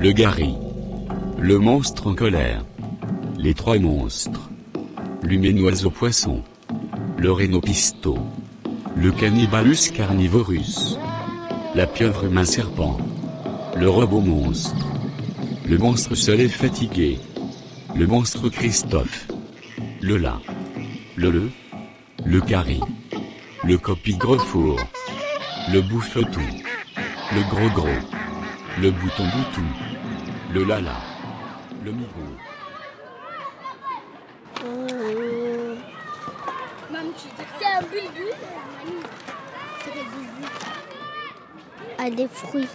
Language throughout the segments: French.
Le Gary. Le monstre en colère. Les trois monstres. L'humainoise poisson. Le rhénopisto. Le cannibalus carnivorus. La pieuvre humain serpent. Le robot monstre. Le monstre seul et fatigué. Le monstre Christophe. Le la. Le le. Le carré. Le copie-gros-four. Le bouffe-tout. Le gros-gros. Le bouton-boutou. Le lala. Le migou. C'est un bulbul. à des fruits.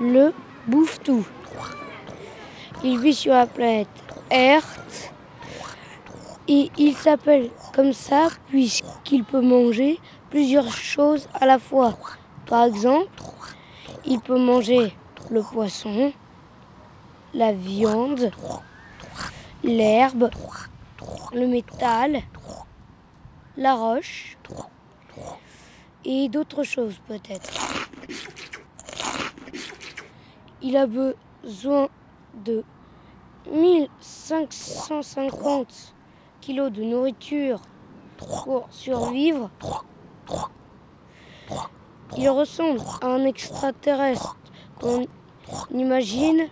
Le bouffe-tout. Il vit sur la planète Earth et il s'appelle comme ça puisqu'il peut manger plusieurs choses à la fois. Par exemple, il peut manger le poisson, la viande, l'herbe, le métal, la roche et d'autres choses peut-être. Il a besoin de 1550 kilos de nourriture pour survivre. Il ressemble à un extraterrestre qu'on imagine,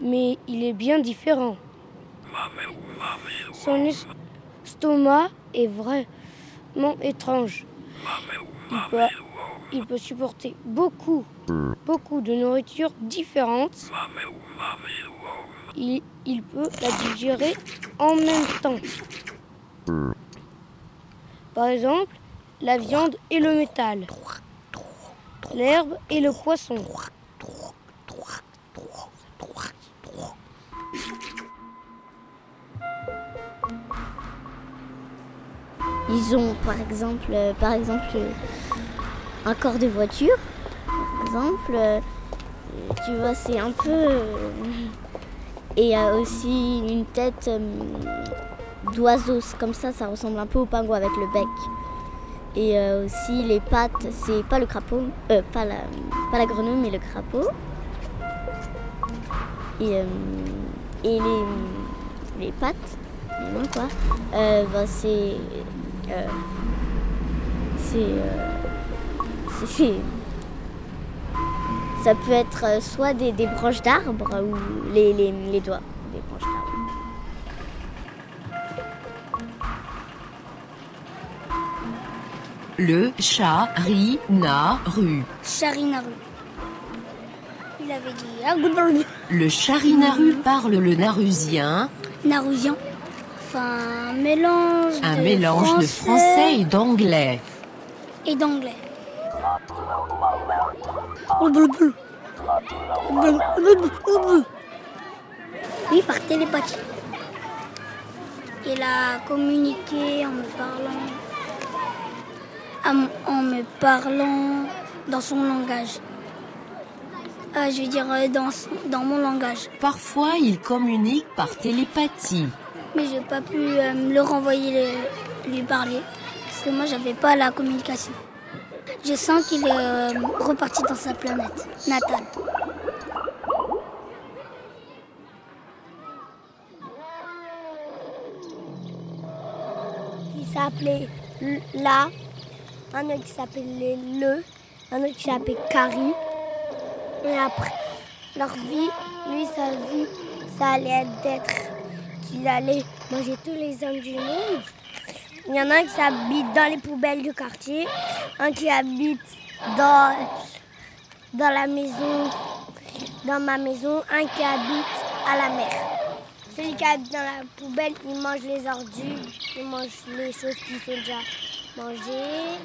mais il est bien différent. Son estomac est vraiment étrange. Il peut, supporter beaucoup, beaucoup de nourriture différente. Il peut la digérer en même temps. Par exemple, la viande et le métal, l'herbe et le poisson. Ils ont par exemple, euh, par exemple euh, un corps de voiture. Par exemple, euh, tu vois, c'est un peu. et il y a aussi une tête d'oiseau. Comme ça, ça ressemble un peu au pingouin avec le bec. Et aussi les pattes, c'est pas le crapaud, euh, pas, la, pas la grenouille, mais le crapaud. Et, euh, et les, les pattes, quoi, ben, c'est. Euh, c'est. euh, c'est- ça peut être euh, soit des, des branches d'arbres ou les, les, les doigts des branches d'arbres. Le charinaru. Charinaru. Il avait dit ah, Le charinaru parle le narusien, Narusian. Un mélange un de mélange de français et d'anglais. et d'anglais. Oui, par télépathie. Il a communiqué en me parlant, en- me parlant dans son langage. Euh, je veux dire euh, dans mon langage. Parfois, il communique par télépathie. Mais j'ai pas pu euh, le renvoyer lui parler parce que moi j'avais pas la communication. Je sens qu'il est euh, reparti dans sa planète natale. Qui s'appelait La, un autre qui s'appelait Le, un autre qui s'appelait Carrie. Et après, leur vie, lui, sa vie, ça allait être d'être qu'il allait manger tous les hommes du. Il y en a un qui habite dans les poubelles du quartier, un qui habite dans, dans la maison, dans ma maison, un qui habite à la mer. Celui qui habite dans la poubelle, il mange les ordures, il mange les choses qui sont déjà mangées.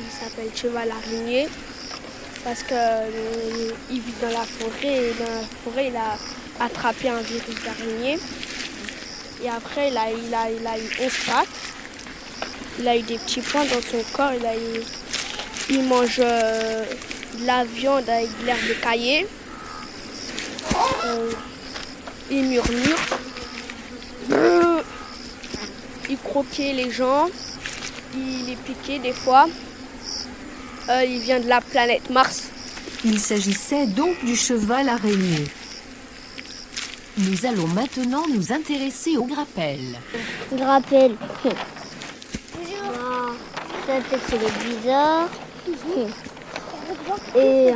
Il s'appelle cheval araignée parce que euh, vit dans la forêt dans la forêt il a attrapé un virus d'araignée et après il a, eu 11 pattes il a eu des petits points dans son corps il mange euh, de la viande avec de l'herbe de caillé. Euh, il murmure. Il croquait les gens. Il les piquait des fois. Euh, il vient de la planète Mars. Il s'agissait donc du cheval araignée. Nous allons maintenant nous intéresser au grappel. Grappel. Ça fait c'est le bizarre. Et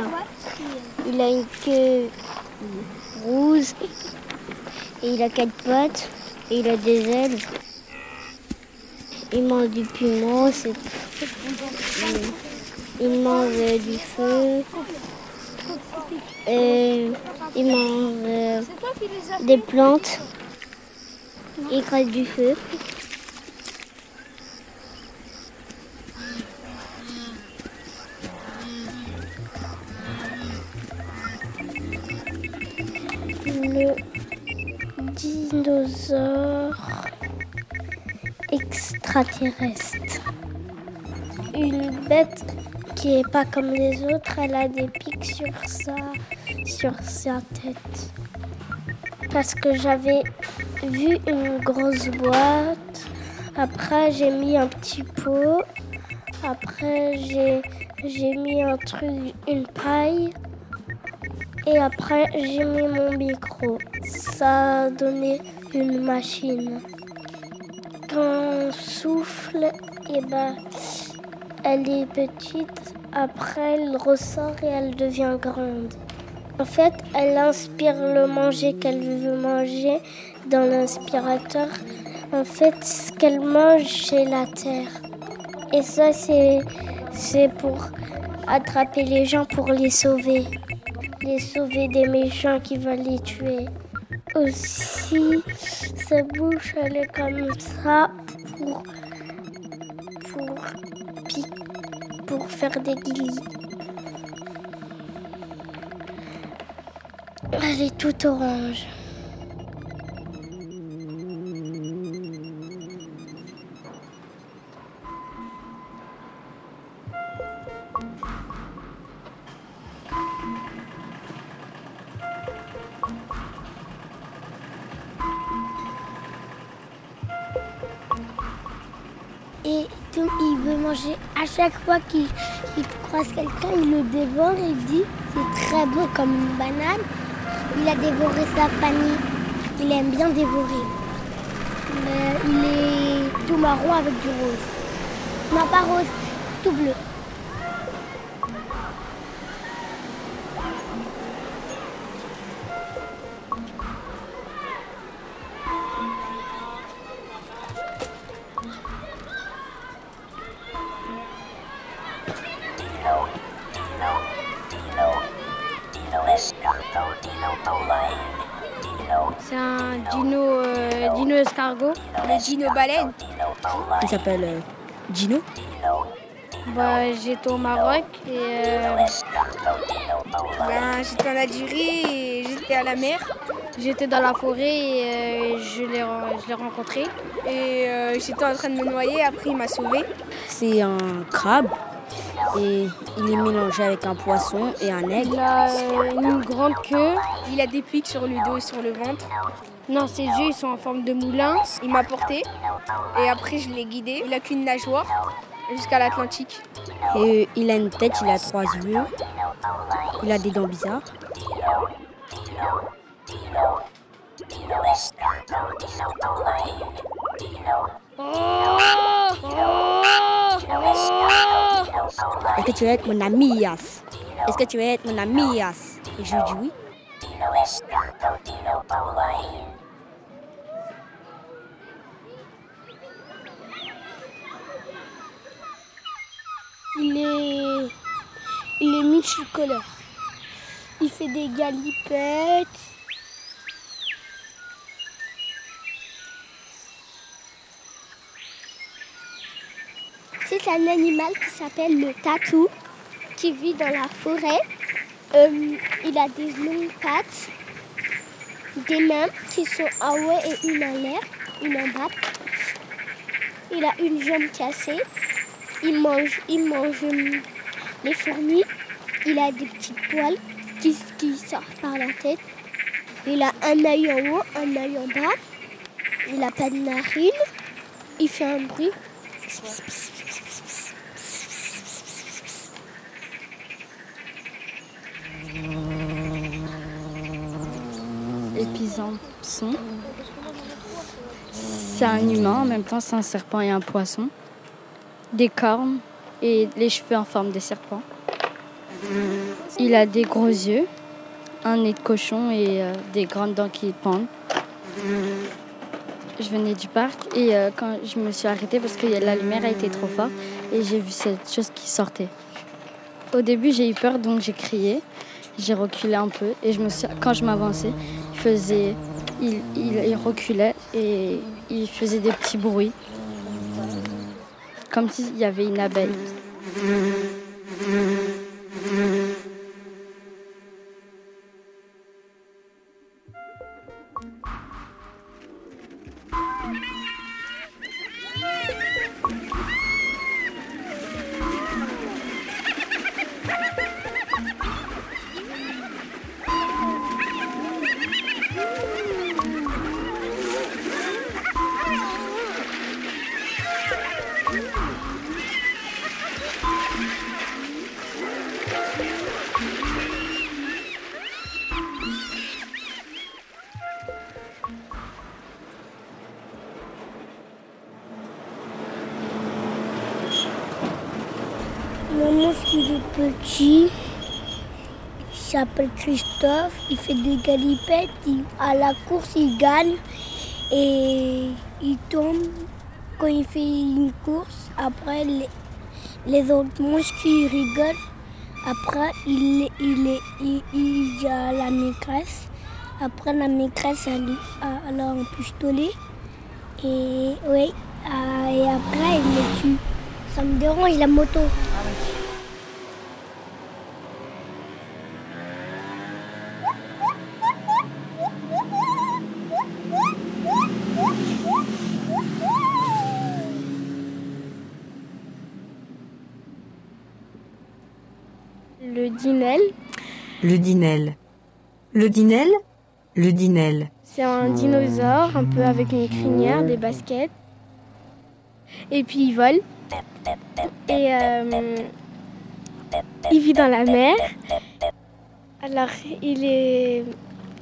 il a une queue rouge. Et il a quatre pattes. Et il a des ailes. Il mange du piment. c'est- Il mange du feu. Et il mange euh, des plantes. Il crache du feu. Le dinosaure extraterrestre. Une bête qui est pas comme les autres, elle a des pics sur sa, sur sa tête. Parce que j'avais vu une grosse boîte. Après, j'ai mis un petit pot. Après, j'ai, j'ai mis un truc, une paille. Et après, j'ai mis mon micro. Ça a donné une machine. Quand on souffle, et ben, elle est petite. Après, elle ressort et elle devient grande. En fait, elle inspire le manger qu'elle veut manger dans l'inspirateur. En fait, ce qu'elle mange, c'est la terre. Et ça, c'est, pour attraper les gens, pour les sauver. Les sauver des méchants qui veulent les tuer. Aussi, sa bouche, elle est comme ça pour, pour, pour faire des glis. Elle est toute orange. Et il veut manger à chaque fois qu'il croise quelqu'un, il le dévore et il dit c'est très bon comme une banane. Il a dévoré sa famille. Il aime bien dévorer. Mais il est tout marron avec du rose. Non, pas rose, tout bleu. Dino baleine, Il s'appelle euh. Dino, Bah, j'étais au Maroc et euh. Ben, j'étais en Algérie et j'étais à la mer. j'étais dans la forêt et euh, je l'ai ren- je l'ai rencontré. Et euh, j'étais en train de me noyer, après il m'a sauvé. C'est un crabe et il est mélangé avec un poisson et un aigle. Il a euh, une grande queue. Il a des pics sur le dos et sur le ventre. Non, ses yeux ils sont en forme de moulin. Il m'a porté et après je l'ai guidé. Il a qu'une nageoire jusqu'à l'Atlantique. Et il a une tête, il a trois yeux. Il a des dents bizarres. Est-ce que tu veux être mon ami, Yas? Est-ce que tu veux être mon ami, Yas? Et je lui dis oui. Il est, il est multicolore. Il fait des galipettes. C'est un animal qui s'appelle le tatou, qui vit dans la forêt. Euh, il a des longues pattes, des mains qui sont en haut et une en l'air, une en bas. Il a une jambe cassée. Il mange, il mange, hum, les fourmis. Il a des petites poils qui, sortent par la tête. Il a un œil en haut, un œil en bas. Il a pas de narine. Il fait un bruit. C'est un humain, en même temps c'est un serpent et un poisson. Des cornes et les cheveux en forme de serpent. Il a des gros yeux, un nez de cochon et euh, des grandes dents qui pendent. Je venais du parc et euh, quand je me suis arrêtée parce que la lumière a été trop forte et j'ai vu cette chose qui sortait. Au début j'ai eu peur donc j'ai crié, j'ai reculé un peu et je me quand je m'avançais, il, il reculait et il faisait des petits bruits comme s'il y avait une abeille. Il est petit? Il s'appelle Christophe. Il fait des galipettes. Il- à la course, il gagne. Et il tombe quand il fait une course. Après, les, autres monstres rigolent. Après, il, il, est- il, il y a la maîtresse. Après, la maîtresse, elle, elle a un pistolet. Et oui, ah, et après, il le tue. Ça me dérange la moto. Le dinel, Le dinel. Le dinel Le dinel. c'est un dinosaure un peu avec une crinière, des baskets. Et puis il vole. Et euh, il vit dans la mer. Alors il est,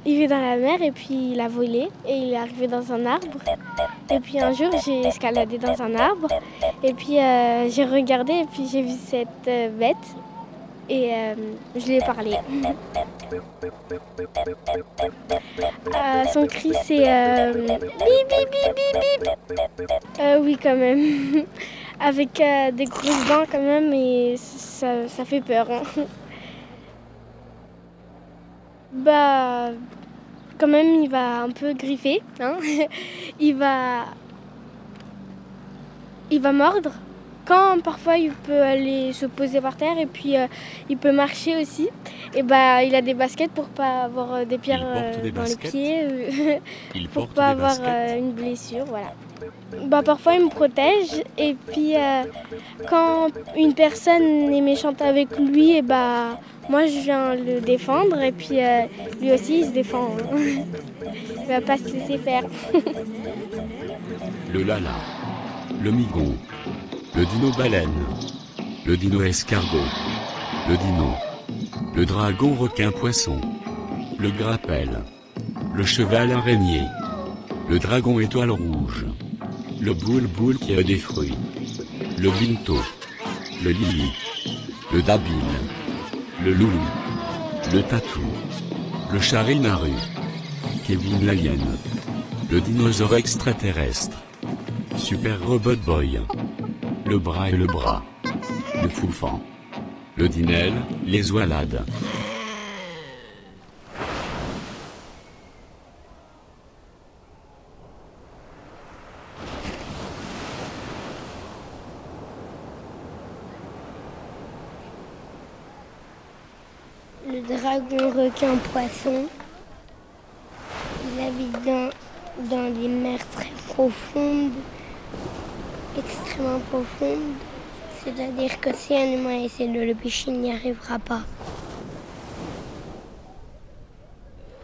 il vit dans la mer et puis il a volé et il est arrivé dans un arbre. Et puis un jour j'ai escaladé dans un arbre et puis euh, j'ai regardé et puis j'ai vu cette euh, bête et euh, je lui ai parlé. Euh, son cri c'est euh, bip oui quand même. Avec des grosses dents quand même et ça, ça fait peur. hein. Bah quand même il va un peu griffer. hein. il va il va mordre. Quand parfois il peut aller se poser par terre et puis euh, il peut marcher aussi. Et bah il a des baskets pour pas avoir euh, des pierres euh, des dans les pieds. Il pour pas avoir une blessure, voilà. Bah parfois il me protège et puis quand une personne est méchante avec lui, et bah moi je viens le défendre et puis euh, lui aussi il se défend. il va pas se laisser faire. Le lala, le migon, le dino baleine, le dino escargot, le dino, le dragon requin poisson, le grappel, le cheval araignée, le dragon étoile rouge, le boule boule qui a des fruits, le binto, le lili, le dabil, le loulou, le tatou, le charinaru, Kevin la hyène, le dinosaure extraterrestre, Super Robot Boy, le bras et le bras, le foufan, le dinel, les oielades. Le dragon requin poisson. Il habite dans, dans C'est-à-dire que si un humain essaie de le pêcher, il n'y arrivera pas.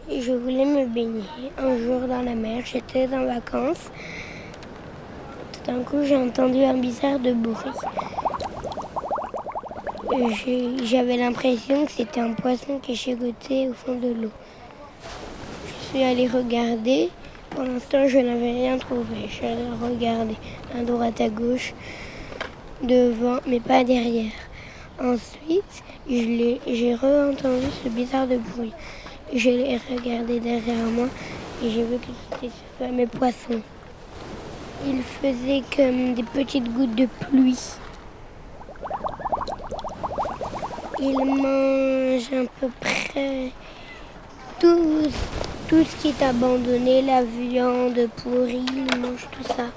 Je voulais me baigner un jour dans la mer, j'étais en vacances. Tout d'un coup, j'ai entendu un bizarre de bruit. J'avais l'impression que c'était un poisson qui chigotait au fond de l'eau. Je suis allée regarder. Pour l'instant, je n'avais rien trouvé. Je suis allée regarder à droite, à gauche, devant, mais pas derrière. Ensuite, j'ai re-entendu ce bizarre bruit. Je l'ai regardé derrière moi et j'ai vu que c'était ce fameux poisson. Il faisait comme des petites gouttes de pluie. Il mange à peu près tout, tout ce qui est abandonné, la viande pourrie, il mange tout ça.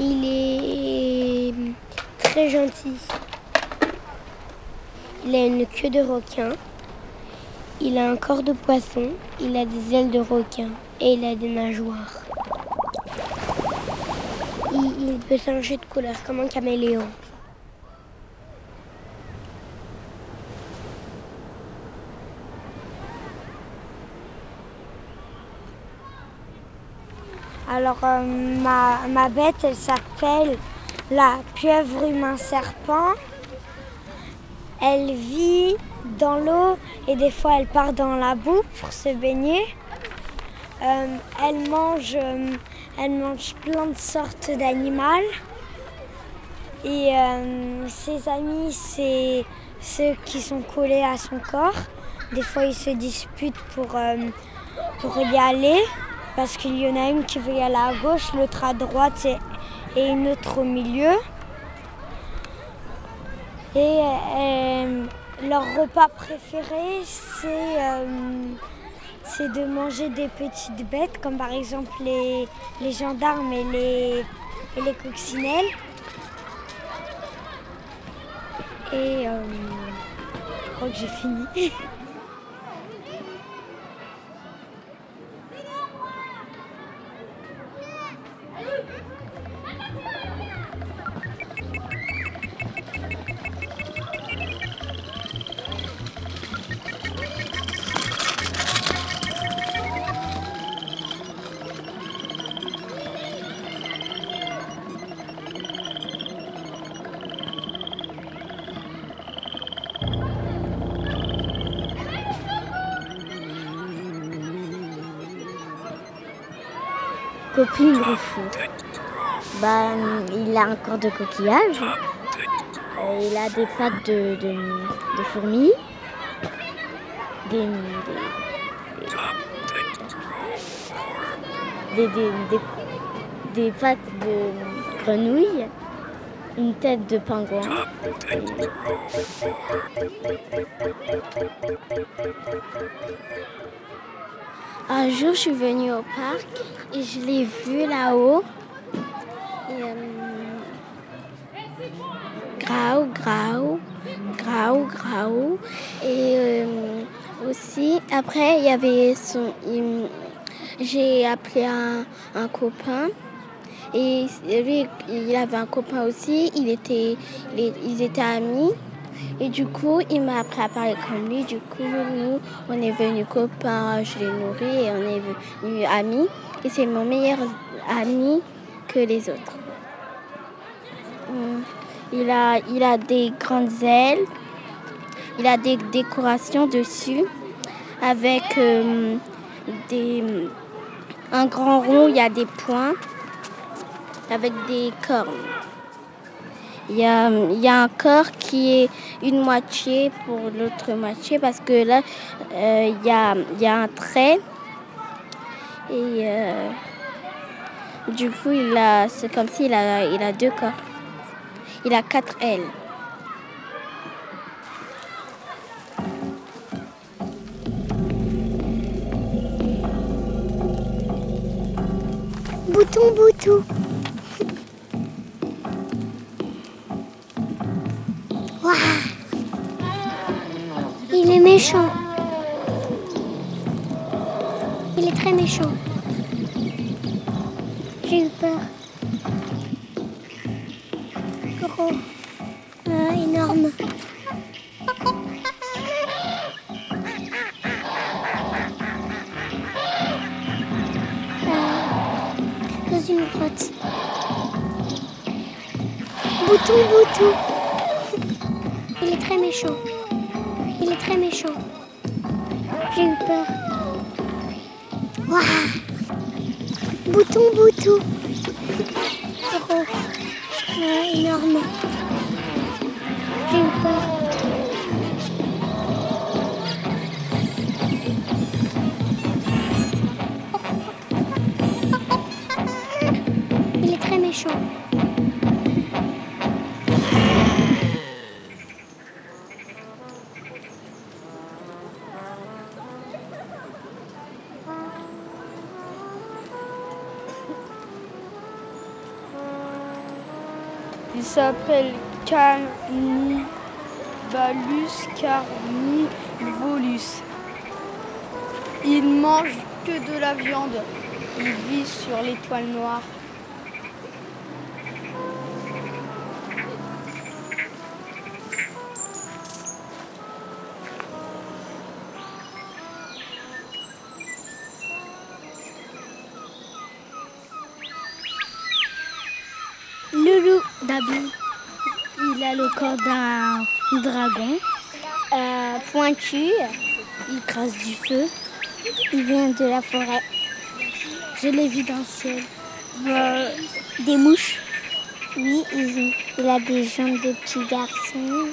Il est très gentil. Il a une queue de requin. Il a un corps de poisson. Il a des ailes de requin. Et il a des nageoires. Il, peut changer de couleur comme un caméléon. Alors euh, ma, bête, elle s'appelle la pieuvre humain serpent. Elle vit dans l'eau et des fois elle part dans la boue pour se baigner. Euh, elle, mange, euh, elle mange plein de sortes d'animaux. Et ses amis, c'est ceux qui sont collés à son corps. Des fois, ils se disputent pour, pour y aller parce qu'il y en a une qui veut y aller à gauche, l'autre à droite et, une autre au milieu. Et euh, leur repas préféré, euh, c'est de manger des petites bêtes, comme par exemple les, gendarmes et les, et les coccinelles. Et euh, je crois que j'ai fini. copine bah, Il a un corps de coquillage. Euh, il a des pattes de, fourmis. Des, des, des, pattes de grenouille. Une tête de pingouin. Un jour, je suis venue au parc et je l'ai vu là-haut. Euh, grau, grau, grau, grau. Et euh, aussi, après, il y avait son. J'ai appelé un, un, copain. Et lui, il avait un copain aussi. Il était, ils étaient amis. Et du coup, il m'a appris à parler comme lui. Du coup, nous, on est venus copains, je l'ai nourri et on est venus amis. Et c'est mon meilleur ami que les autres. Hum, il a, il a des grandes ailes. Il a des décorations dessus avec hum, des, un grand rond, il y a des points avec des cornes. Il y, a, un corps qui est une moitié pour l'autre moitié parce que là, euh, il, y a, un trait. Et euh, du coup, il a, c'est comme s'il a, il a deux corps. Il a quatre ailes. Bouton, bouton. Méchant. Il est très méchant. J'ai eu peur. Waouh Bouton, bouton. Gros. Ouais, énorme. J'ai eu peur. S'appelle Canibalus carnivolus. Il mange que de la viande. Il vit sur l'étoile noire. D'Abi, il a le corps d'un dragon, euh, pointu, il crasse du feu, il vient de la forêt. Je l'ai vu dans le ciel. Euh, des mouches. Oui, ont- il a des jambes de petits garçons.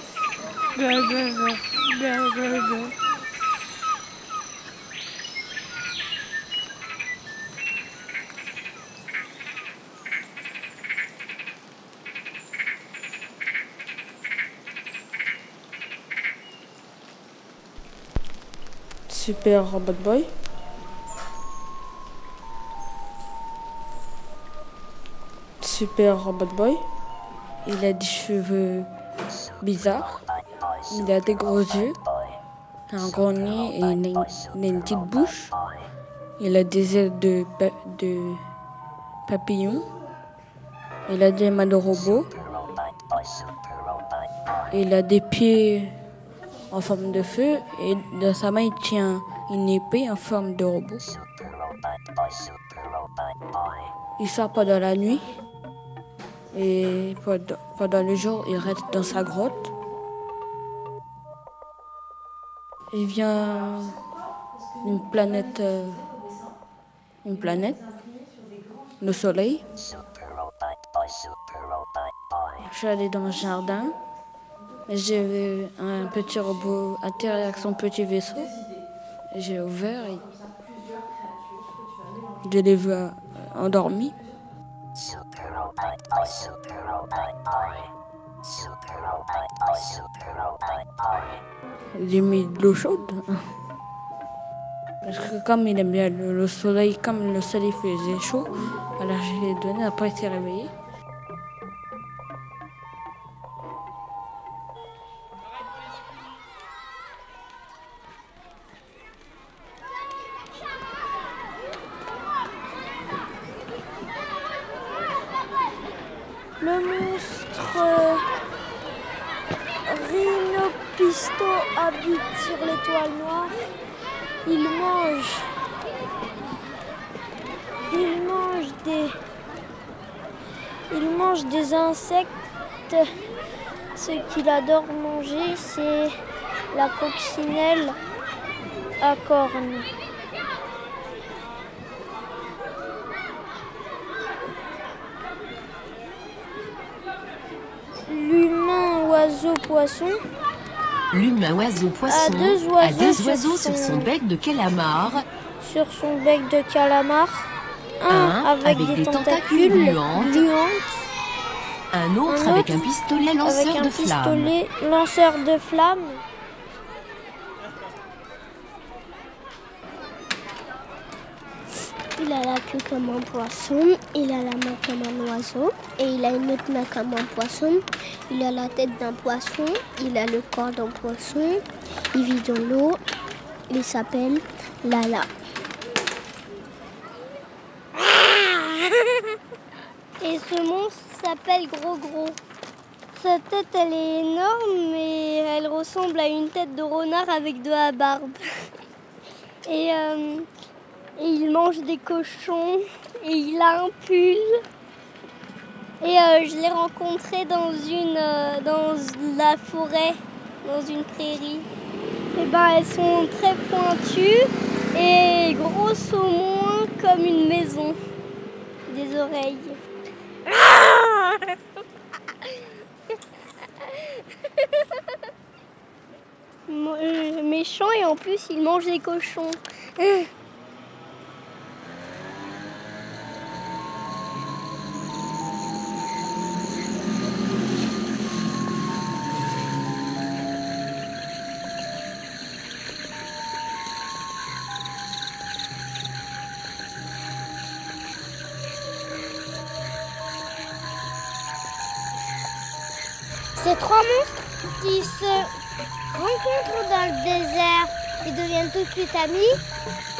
Super Robot Boy. Super Robot Boy. Il a des cheveux bizarres. Il a des gros yeux, un gros nez et une, petite bouche. Il a des ailes de papillon. Il a des mains de robot. Il a des pieds en forme de feu et dans sa main il tient une épée en forme de robot. Il sort pendant la nuit et pendant, le jour il reste dans sa grotte. Il vient d'une planète, euh, une planète, le soleil. Je suis allée dans le jardin. J'ai vu un petit robot atterrir avec son petit vaisseau. J'ai ouvert et je l'ai vu euh, endormi. J'ai mis de l'eau chaude. Parce que comme il aime bien le, le soleil, comme le soleil faisait chaud, alors je l'ai donné, après il s'est réveillé. Qu'il adore manger, c'est la coccinelle à cornes. L'humain oiseau poisson L'humain oiseau poisson A deux oiseaux a deux sur oiseaux sur son- son bec de calamar, sur son bec de calamar. Un, Un avec, avec des, des tentacules, tentacules gluantes. Un autre Un avec un pistolet avec lanceur un de flammes. pistolet lanceur de flammes. Il a la queue comme un poisson, il a la main comme un oiseau et il a une autre main comme un poisson. Il a la tête d'un poisson, il a le corps d'un poisson, il vit dans l'eau, il s'appelle Lala. Et ce monstre s'appelle Gros Gros. Sa tête, elle est énorme, mais elle ressemble à une tête de renard avec de la barbe. Et, euh, et il mange des cochons, et il a un pull. Et euh, je l'ai rencontré dans une euh, dans la forêt, dans une prairie. Et ben elles sont très pointues et grosso moins comme une maison. Des oreilles. Mo- euh, Méchant et en plus il mange des cochons. Tout de suite amis.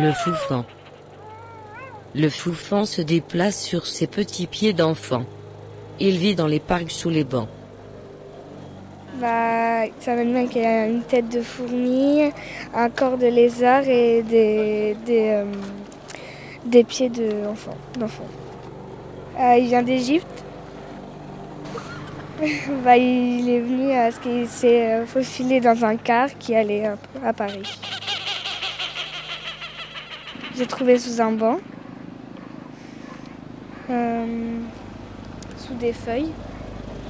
Le foufan. Le foufan se déplace sur ses petits pieds d'enfant. Il vit dans les parcs sous les bancs. Bah, c'est un animal qui a une tête de fourmi, un corps de lézard et des, des, euh, pieds d'enfant. Euh, il vient d'Égypte. bah, il est venu parce qu'il s'est euh, faufilé dans un car qui allait à Paris. J'ai trouvé sous un banc, euh, sous des feuilles,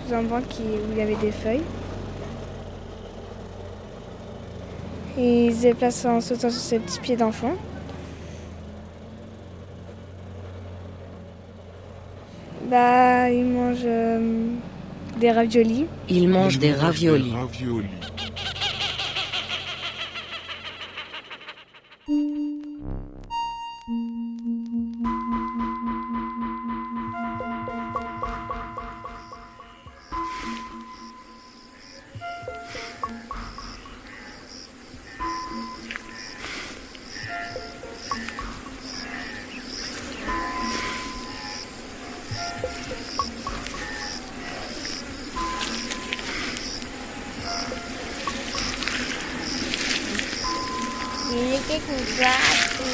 sous un banc qui, où il y avait des feuilles. Et il se déplace en sautant sur ses petits pieds d'enfant. Bah, il mange euh, des raviolis. Il mange des raviolis. Những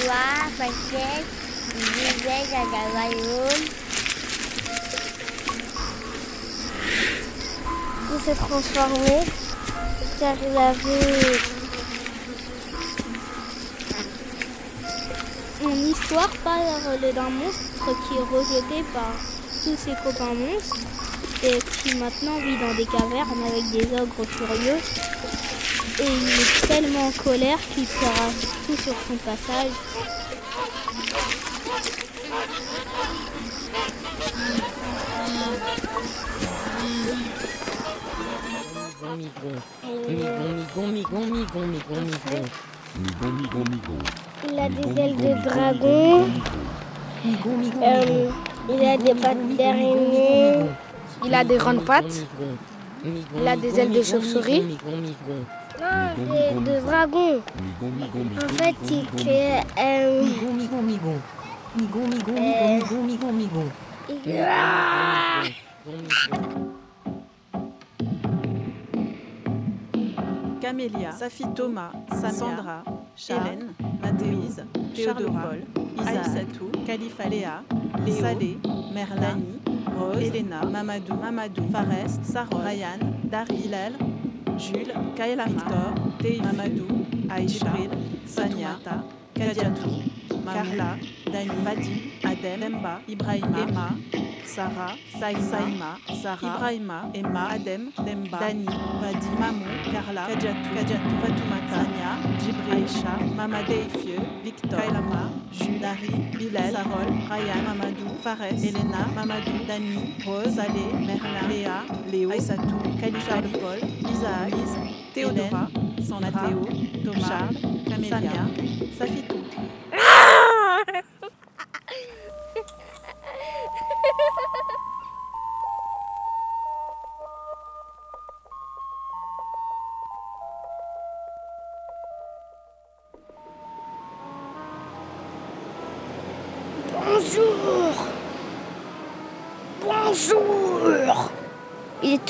là cả loài luôn. Il s'est transformé car il avait une histoire parle d'un monstre qui est rejeté par tous ses copains monstres et qui maintenant vit dans des cavernes avec des ogres furieux. Il est tellement en colère qu'il fera tout sur son passage. Il a des ailes de dragon. Euh, il a des pattes d'araignée. Il a des grandes pattes. Il a des ailes de chauve-souris. Non, de dragon. Migon, migon, migon. En fait, il fait. euh, Migon, migon, migon. Migon, migon, Euh. migon, migon, migon, migon. Ah Camélia, Safi Thomas, Sandra, Hélène, Mathéise, Théodora, Aïssatou, Khalifa Léa, Léo, Salé, Merlani, Rose, Elena, Mamadou, Mamadou, Fares, Sarah, Ryan, Dari, Hilal, Jules, Kaela, Victor, Tei, Mamadou, Aïcha, Sania, Kadiatou, Carla, Dani, Vadim, Adem, Demba, Ibrahima, Emma, Sarah, Saïma, Sarah, Ibrahima, Emma, Adem, Demba, Dani, Vadim, Mamou, Carla, Kajatu, Kajatu, Fatoumata, Sania, Djibril, Aïcha, Mamadé Victor, Kailama, Jules, Dari, Bilal, Sarol, Ryan, Mamadou, Fares, Elena, Mamadou, Dani, Rose, Ale, Merlin, Léa, Léo, Aïssatou, Khalifa, Paul, Isaac, Théodora, Sandra, Théo, Thomas, Charles, Camélia, Safitou.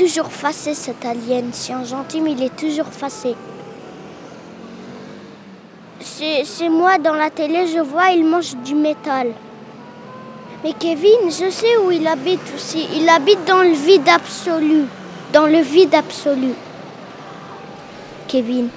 Toujours facé cet alien. C'est un gentil, mais il est toujours facé. C'est moi dans la télé, je vois, il mange du métal. Mais Kevin, je sais où il habite aussi. Il habite dans le vide absolu. Dans le vide absolu. Kevin.